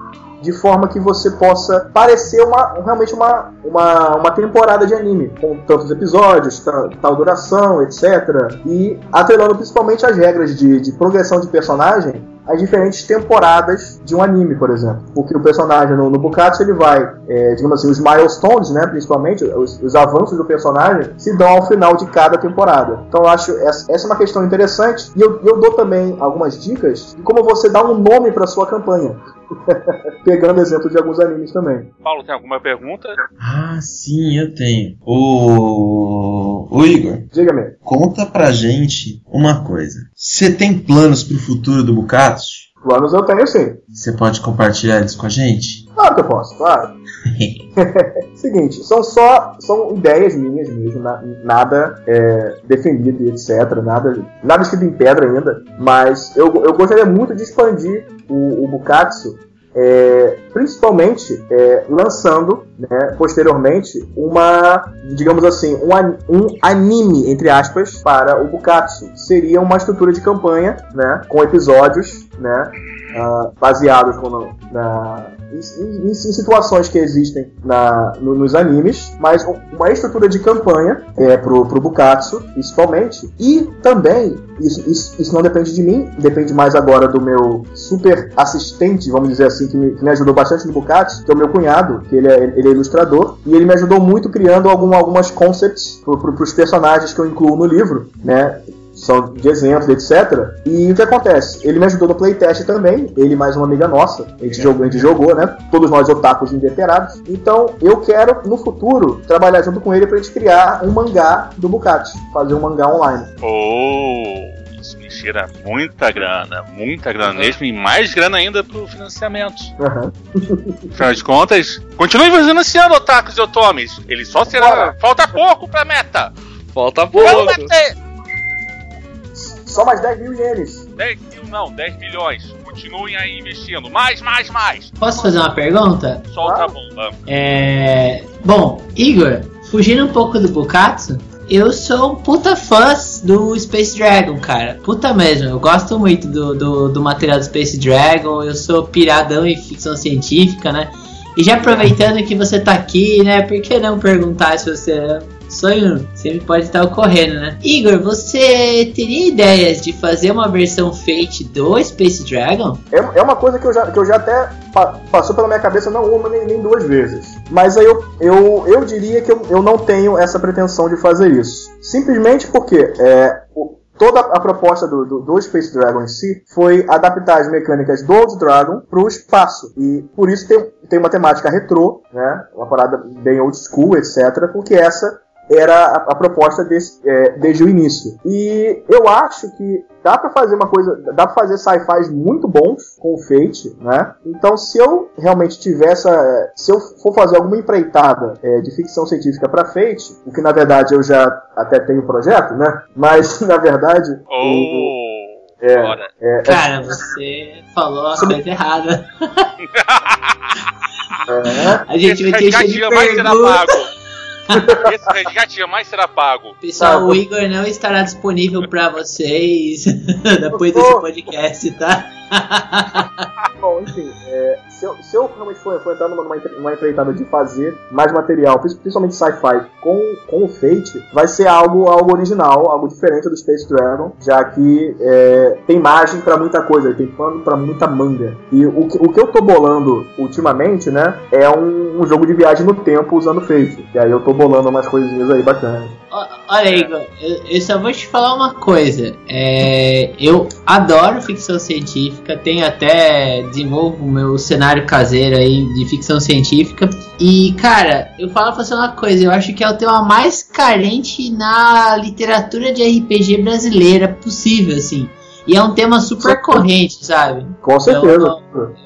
de forma que você possa parecer uma, realmente uma, uma, uma temporada de anime, com tantos episódios, tal duração, etc. E atrelando principalmente as regras de, de progressão de personagem as diferentes temporadas de um anime, por exemplo. Porque o personagem no, no Bukatsu ele vai, é, digamos assim, os milestones, né, principalmente, os, os, avanços do personagem, se dão ao final de cada temporada. Então eu acho essa, essa é uma questão interessante. E eu, eu dou também algumas dicas de como você dá um nome para sua campanha. Pegando exemplo de alguns animes também. Paulo, tem alguma pergunta? Ah, sim, eu tenho. O, o Igor. Diga-me. Conta pra gente uma coisa. Você tem planos pro futuro do Bukatsu? Planos eu tenho sim. Você pode compartilhar eles com a gente? Claro que eu posso, claro. Seguinte, são só são ideias minhas mesmo, nada é, definido e etc. Nada, nada escrito em pedra ainda. Mas eu, eu gostaria muito de expandir o, o Bukatsu é, principalmente é, lançando né, posteriormente uma, digamos assim, um, um, anime, entre aspas, para o Bukatsu. Seria uma estrutura de campanha né, com episódios né, uh, baseados na, em, em, situações que existem na, no, nos animes, mas uma estrutura de campanha é, pro, pro Bukatsu, principalmente, e também, isso, isso, isso, não depende de mim, depende mais agora do meu super assistente, vamos dizer assim, que me, que me ajudou bastante no Bukatsu, que é o meu cunhado, que ele é, ele é ilustrador, e ele me ajudou muito criando algum, algumas concepts pro, pro, personagens que eu incluo no livro, né? são de exemplos, etc. E o que acontece? Ele me ajudou no playtest também, ele mais uma amiga nossa, a gente, jogou, a gente jogou, né? Todos nós otakus inveterados. Então eu quero, no futuro, trabalhar junto com ele pra gente criar um mangá do Bukati, fazer um mangá online. Oh! Isso me cheira muita grana, muita grana mesmo, e mais grana ainda pro financiamento. Uhum. Afinal de contas, continue financiando otakus e otomis. Ele só será. Falta pouco pra meta! Falta pouco! Só mais 10 mil ienes. 10 mil não, 10 milhões. Continuem aí investindo. Mais, mais, mais. Posso fazer uma pergunta? Solta a bomba. É. Bom, Igor, fugindo um pouco do Bukatsu, eu sou um puta fã do Space Dragon, cara. Puta mesmo, eu gosto muito do, do, do material do Space Dragon, eu sou piradão em ficção científica, né? E já aproveitando que você tá aqui, né? Por que não perguntar se você sonho sempre pode estar ocorrendo, né? Igor, você teria ideias de fazer uma versão Fate do Space Dragon? É, é uma coisa que eu já, que eu já até pa- passou pela minha cabeça não uma nem, nem duas vezes. Mas aí eu, eu, eu diria que eu, eu não tenho essa pretensão de fazer isso. Simplesmente porque é, toda a proposta do, do, do Space Dragon em si foi adaptar as mecânicas do Old Dragon para o espaço. E por isso tem, tem uma temática retrô, né? uma parada bem old school, etc. Porque essa era a, a proposta desse, é, desde o início. E eu acho que dá pra fazer uma coisa, dá pra fazer sci-fis muito bons com o Fate, né? Então, se eu realmente tiver essa, se eu for fazer alguma empreitada é, de ficção científica pra Fate, o que na verdade eu já até tenho projeto, né? Mas na verdade, Oh, é, bora. é, Cara, você falou a coisa errada. é, A gente vai ter de resgate jamais será perguntas. pago. Esse resgate jamais será pago. Pessoal, Tá, o Igor não estará disponível pra vocês depois desse podcast, tá? Bom, enfim, é, se, eu, se eu realmente for, for entrar numa, numa empre- numa empreitada de fazer mais material, prin- principalmente sci-fi, com, com o Fate, vai ser algo, algo original, algo diferente do Space Dragon, já que é, tem margem pra muita coisa, tem pano pra muita manga. E o que, o que eu tô bolando ultimamente, né, é um, um jogo de viagem no tempo usando Fate. E aí eu tô bolando umas coisinhas aí bacanas. Olha, Igor, eu, eu só vou te falar uma coisa. É, eu adoro ficção científica, tenho até desenvolvo o meu cenário caseiro aí de ficção científica. E, cara, eu falo pra você uma coisa, eu acho que é o tema mais carente na literatura de RPG brasileira possível, assim. E é um tema super corrente, sabe? Com certeza.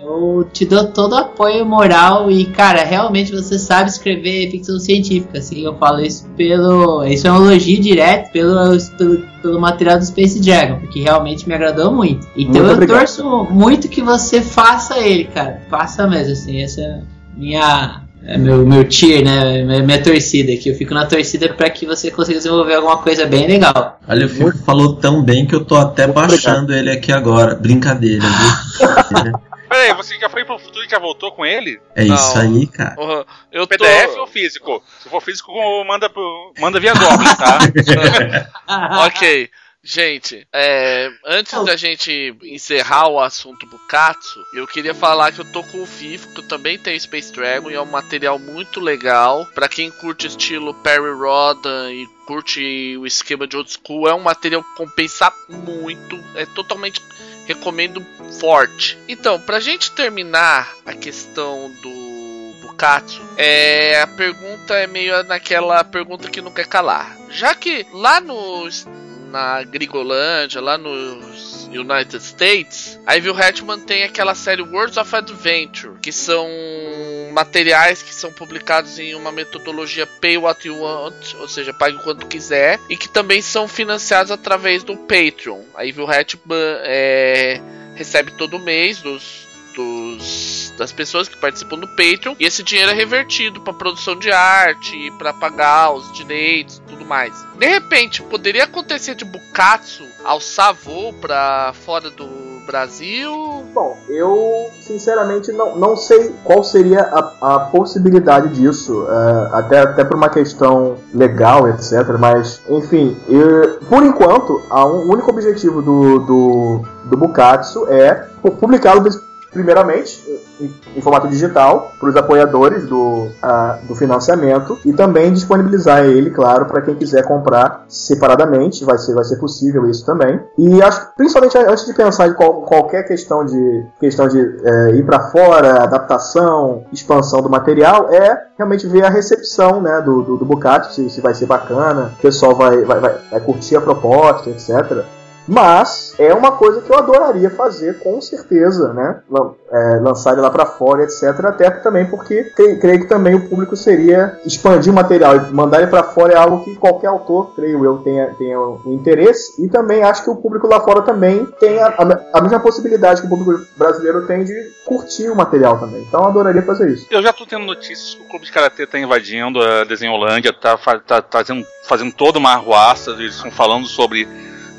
Eu te dou todo o apoio moral e, cara, realmente você sabe escrever ficção científica, assim, eu falo isso pelo. Isso é um elogio direto pelo, pelo, pelo material do Space Dragon, porque realmente me agradou muito. Então Muito eu obrigado. torço muito que você faça ele, cara. Faça mesmo, assim, essa é minha. É meu, meu tier, né? Minha, minha torcida aqui. Eu fico na torcida pra que você consiga desenvolver alguma coisa bem legal. Olha, o Fico falou tão bem que eu tô até baixando ele aqui agora. Brincadeira, viu? Peraí, você já foi pro futuro e já voltou com ele? É Não. isso aí, cara. Porra, eu tô. PDF ou físico? Se for físico, manda, pro, manda via Goblin, tá? ok. Gente, é, antes da gente encerrar o assunto Bukatsu, eu queria falar que eu tô com o FIFO, que eu também tenho Space Dragon, e é um material muito legal. Pra quem curte estilo Perry Rodan e curte o esquema de old school, é um material que compensa muito. É totalmente recomendo forte. Então, pra gente terminar a questão do Bukatsu, é, a pergunta é meio naquela pergunta que não quer calar. Já que lá no na Grigolândia, lá nos United States, a Evil Hatchman tem aquela série Worlds of Adventure, que são materiais que são publicados em uma metodologia Pay What You Want, ou seja, pague o quanto quiser, e que também são financiados através do Patreon. A Evil Hatchman é, recebe todo mês dos, dos das pessoas que participam do Patreon e esse dinheiro é revertido para produção de arte, para pagar os direitos, tudo mais. De repente, poderia acontecer de Bukatsu alçar voo para fora do Brasil? Bom, eu sinceramente não, não sei qual seria a, a possibilidade disso, é, até, até por uma questão legal, etc. Mas, enfim, eu- por enquanto, a o único objetivo do, do, do Bukatsu é pu- publicá-lo primeiramente em, em formato digital para os apoiadores do, ah, do financiamento e também disponibilizar ele, claro, para quem quiser comprar separadamente, vai ser, vai ser possível isso também. E acho principalmente antes de pensar em qual- qualquer questão de questão de é, ir para fora, adaptação, expansão do material, é realmente ver a recepção né, do, do, do Bucati, se, se vai ser bacana, o pessoal vai, vai, vai, vai curtir a proposta, etc. Mas é uma coisa que eu adoraria fazer, com certeza, né? É, lançar ele lá para fora, etc. Até também porque creio, creio, que também o público seria expandir o material mandar ele para fora é algo que qualquer autor, creio eu, tenha, tenha um interesse. E também acho que o público lá fora também tem a, a, a mesma possibilidade que o público brasileiro tem de curtir o material também. Então eu adoraria fazer isso. Eu já tô tendo notícias que o Clube de Karatê tá invadindo a Desenholândia, tá, tá, tá fazendo, fazendo toda uma arruaça, eles estão falando sobre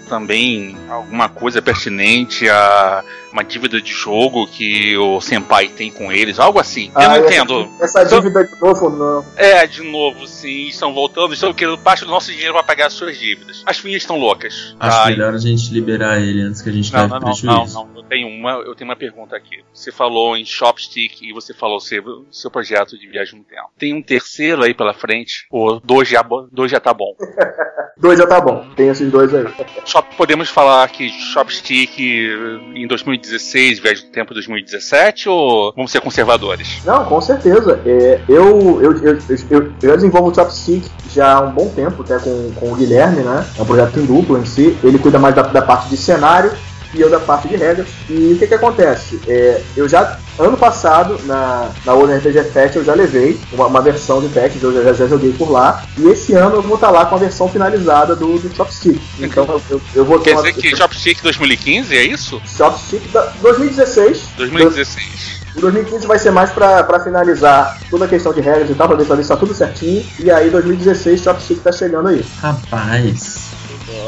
também alguma coisa pertinente a uma dívida de jogo que o Senpai tem com eles, algo assim. Ah, eu não entendo. Essa dívida de novo, não. É, de novo, sim. Estão voltando, estão querendo parte do nosso dinheiro para pagar as suas dívidas. As filhas estão loucas. Acho tá? melhor a gente liberar ele antes que a gente não, não, prejuízo. Não, não, não. Eu tenho, uma, eu tenho uma pergunta aqui. Você falou em Shopstick e você falou seu, seu projeto de viagem no tempo. Tem um terceiro aí pela frente? Ou dois já, dois já tá bom? dois já tá bom. Tem esses dois aí. Só podemos falar que Shopstick em 2019 2016, viagem do tempo 2017, ou vamos ser conservadores? Não, com certeza. É, eu, eu, eu, eu, eu desenvolvo o Chopstick já há um bom tempo, até com, com o Guilherme, né? É um projeto em duplo em si. Ele cuida mais da, da parte de cenário e eu da parte de regras. E o que que acontece? É, eu já, ano passado, na, na World RPG Fest, eu já levei uma, uma versão de patches, eu já, já, joguei por lá. E esse ano eu vou estar lá com a versão finalizada do, do Chopstick. Então eu, eu, eu vou Quer dizer uma, que Chopstick 2015 é isso? Chopstick da, 2016. 2016. O 2015 vai ser mais pra, pra finalizar toda a questão de regras e tal, pra ver se tá tudo certinho. E aí 2016 Chopstick tá chegando aí. Rapaz.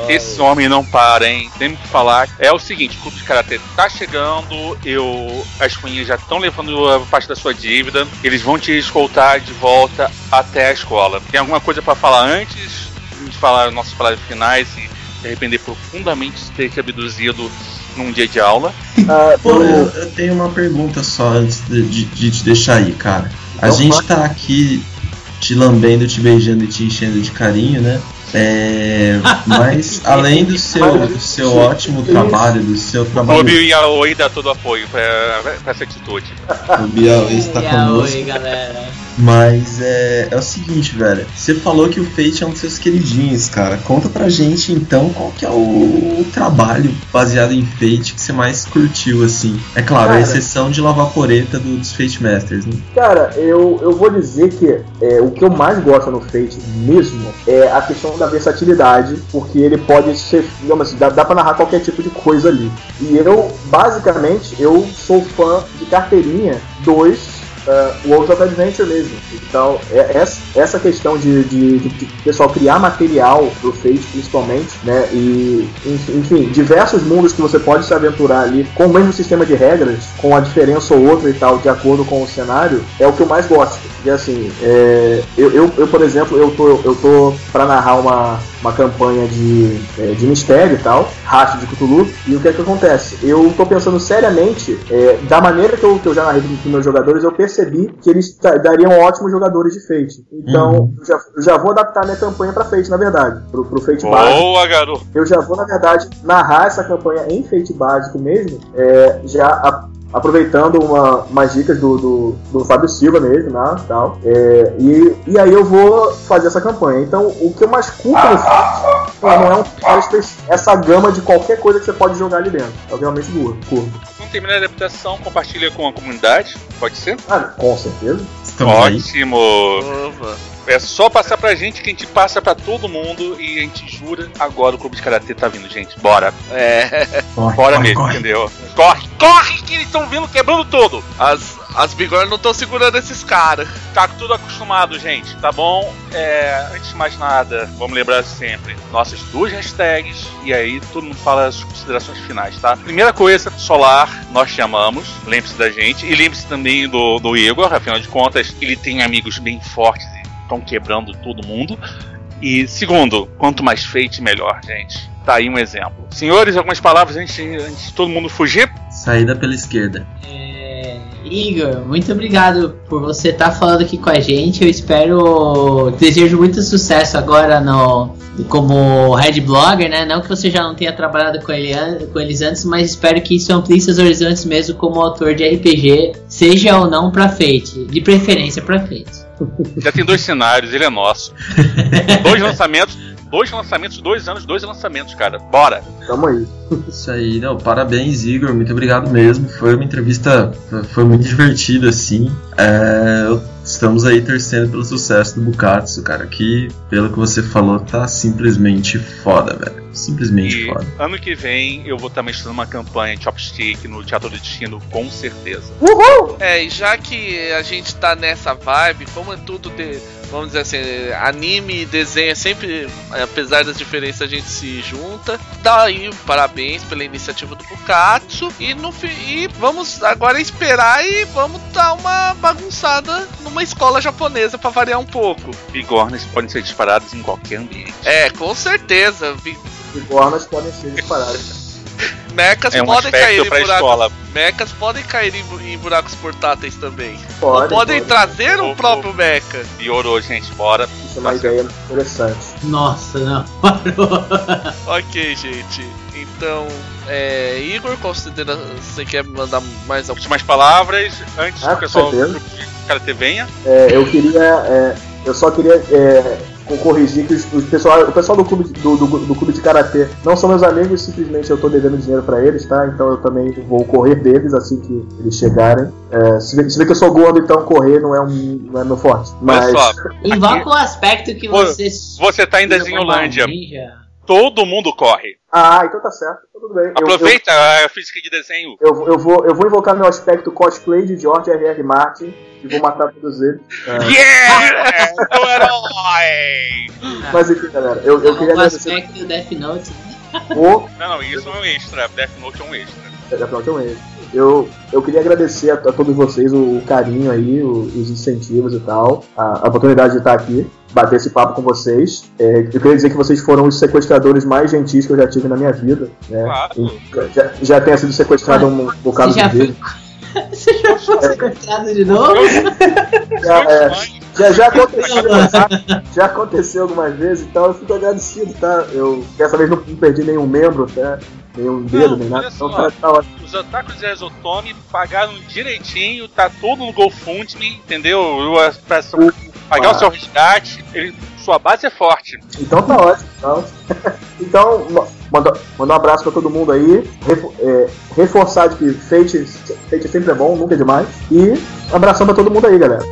Esse homem não para, hein? Tem que falar. É o seguinte, o clube de karatê tá chegando, eu as cunhas já estão levando a parte da sua dívida, eles vão te escoltar de volta até a escola. Tem alguma coisa para falar antes de falar nossas palavras finais e se arrepender profundamente de ter te abduzido num dia de aula? Uh, Pô, eu, eu, tenho uma pergunta só antes de, de, de te deixar aí, cara. A gente tá aqui te lambendo, te beijando e te enchendo de carinho, né? É, mas além do seu, do seu ótimo trabalho, do seu trabalho. O Biaoi dá todo apoio pra, pra essa atitude. O Biaoi está conosco. galera. Mas é, é o seguinte, velho. Você falou que o Fate é um dos seus queridinhos, cara. Conta pra gente então qual que é o, trabalho baseado em Fate que você mais curtiu, assim. É claro, cara, a exceção de Lavaporeta do, dos Fate Masters, né? Cara, eu, eu vou dizer que é, o que eu mais gosto no Fate mesmo é a questão da versatilidade, porque ele pode ser, digamos assim, dá, dá pra narrar qualquer tipo de coisa ali. E eu, basicamente, eu sou fã de carteirinha 2 uh, World of Adventure mesmo. Então, é, essa questão de, de, de, de pessoal criar material pro Fate, principalmente, né? E, enfim, diversos mundos que você pode se aventurar ali com o mesmo sistema de regras, com a diferença ou outra e tal, de acordo com o cenário, é o que eu mais gosto. E assim, é, eu, eu, eu, por exemplo, eu tô, eu tô pra narrar uma, uma campanha de, é, de mistério e tal, racha de Cthulhu, e o que é que acontece? Eu tô pensando seriamente, é, da maneira que eu, que eu já narrei com meus jogadores, eu percebi que eles dariam ótimos jogadores de Fate. Então, uhum. eu, já, eu já vou adaptar minha campanha pra Fate, na verdade, pro, pro Fate Boa, básico. Boa, garoto! Eu já vou, na verdade, narrar essa campanha em Fate básico mesmo, é, já a, aproveitando uma, umas dicas do, do, do, Fábio Silva mesmo, né, tal, é, e, e aí eu vou fazer essa campanha. Então, o que eu mais curto no Fate não é um essa gama de qualquer coisa que você pode jogar ali dentro. É realmente curto. Quando terminar a adaptação, compartilha com a comunidade, pode ser? Ah, com certeza. Estamos Ótimo! Aí. É só passar pra gente que a gente passa pra todo mundo e a gente jura agora o clube de karatê tá vindo, gente. Bora. É. Corre, Bora corre, mesmo, corre. entendeu? Corre, corre que eles estão vindo quebrando tudo. As, as bigornas não estão segurando esses caras. Tá tudo acostumado, gente, tá bom? É, antes de mais nada, vamos lembrar sempre nossas duas hashtags e aí todo mundo fala as considerações finais, tá? Primeira coisa, Solar, nós te amamos, lembre-se da gente e lembre-se também do, do Igor, afinal de contas, ele tem amigos bem fortes estão quebrando todo mundo. E segundo, quanto mais fate, melhor, gente. Tá aí um exemplo. Senhores, algumas palavras antes, antes de todo mundo fugir? Saída pela esquerda. É, Igor, muito obrigado por você estar tá falando aqui com a gente. Eu espero. Desejo muito sucesso agora no, como head blogger, né? Não que você já não tenha trabalhado com, ele, com eles antes, mas espero que isso amplie seus horizontes mesmo como autor de RPG, seja ou não pra Fate, de preferência pra Fate. Já tem dois cenários, ele é nosso. dois lançamentos, dois lançamentos, dois anos, dois lançamentos, cara. Bora! Tamo aí. Isso aí, não, parabéns, Igor, muito obrigado mesmo. Foi uma entrevista, foi muito divertida, assim. É, estamos aí torcendo pelo sucesso do Bukatsu, cara, que, pelo que você falou, tá simplesmente foda, velho. Simplesmente E foda. ano que vem eu vou estar mestrando uma campanha de Chopstick no Teatro do Destino, com certeza. É, e já que a gente tá nessa vibe, como é tudo de. Vamos dizer assim, anime e desenho é sempre, apesar das diferenças, a gente se junta. Daí, parabéns pela iniciativa do Bukatsu. E, no, e vamos agora esperar e vamos dar uma bagunçada numa escola japonesa pra variar um pouco. Bigornas podem ser disparados em qualquer ambiente. É, com certeza. Bigornas podem ser disparadas. Mechas É um podem cair em buracos. escola. Mechas podem cair em, em buracos portáteis também. Podem, Ou podem podem. trazer um Ou- próprio mecha. Piorou, gente, bora. Isso é uma ideia interessante. Nossa, não. Parou. Ok, gente. Então, é, Igor, considera. Você quer mandar mais alguma Últimas palavras, antes Ah, que o pessoal do Karate venha. É, eu queria. é, eu só queria é, co- corrigir que os, os pessoal, o pessoal do clube, de- do, do, do clube de karatê não são meus amigos, simplesmente eu tô devendo dinheiro pra eles, tá? Então eu também vou correr deles assim que eles chegarem. É, se, vê, se vê que eu sou gordo, então correr não é, um, não é meu forte. Mas. Invoca o aspecto que Vo- você. você tá em Desenholândia. Todo mundo corre. Ah, então tá certo, tudo bem. Eu- eu- Aproveita a física de desenho. Eu, eu, vou, eu vou invocar meu aspecto cosplay de George R.R. Martin e vou matar todos eles. É, Yeah! o herói! mas enfim, galera, eu, eu queria o agradecer aspecto do Death Note. o. Não, não, isso é um extra. Death Note é um extra. Já pronto, um erro. Eu, eu queria agradecer a, a todos vocês o, o carinho aí, o- os incentivos e tal, a, a oportunidade de estar aqui, bater esse papo com vocês. É, eu queria dizer que vocês foram os sequestradores mais gentis que eu já tive na minha vida. Né? Claro. E Já, já tenha sido sequestrado um bocado de vezes. Você já foi sequestrado de novo? Já, é, já, já aconteceu, já aconteceu algumas vezes, então eu fico agradecido, tá? Eu dessa vez não, não perdi nenhum membro, tá? Nenhum dedo, Não, nem nada. olha Então só. tá, tá. Os otakus de Exotome pagaram direitinho, tá tudo no GoFundMe, entendeu? Eu, pra pagar o seu resgate, ele, sua base é forte. Então tá ótimo. Então, então ma- manda, manda um abraço pra todo mundo aí. É, reforçar de que Fate, Fate sempre é bom, nunca é demais. E um abração pra todo mundo aí, galera.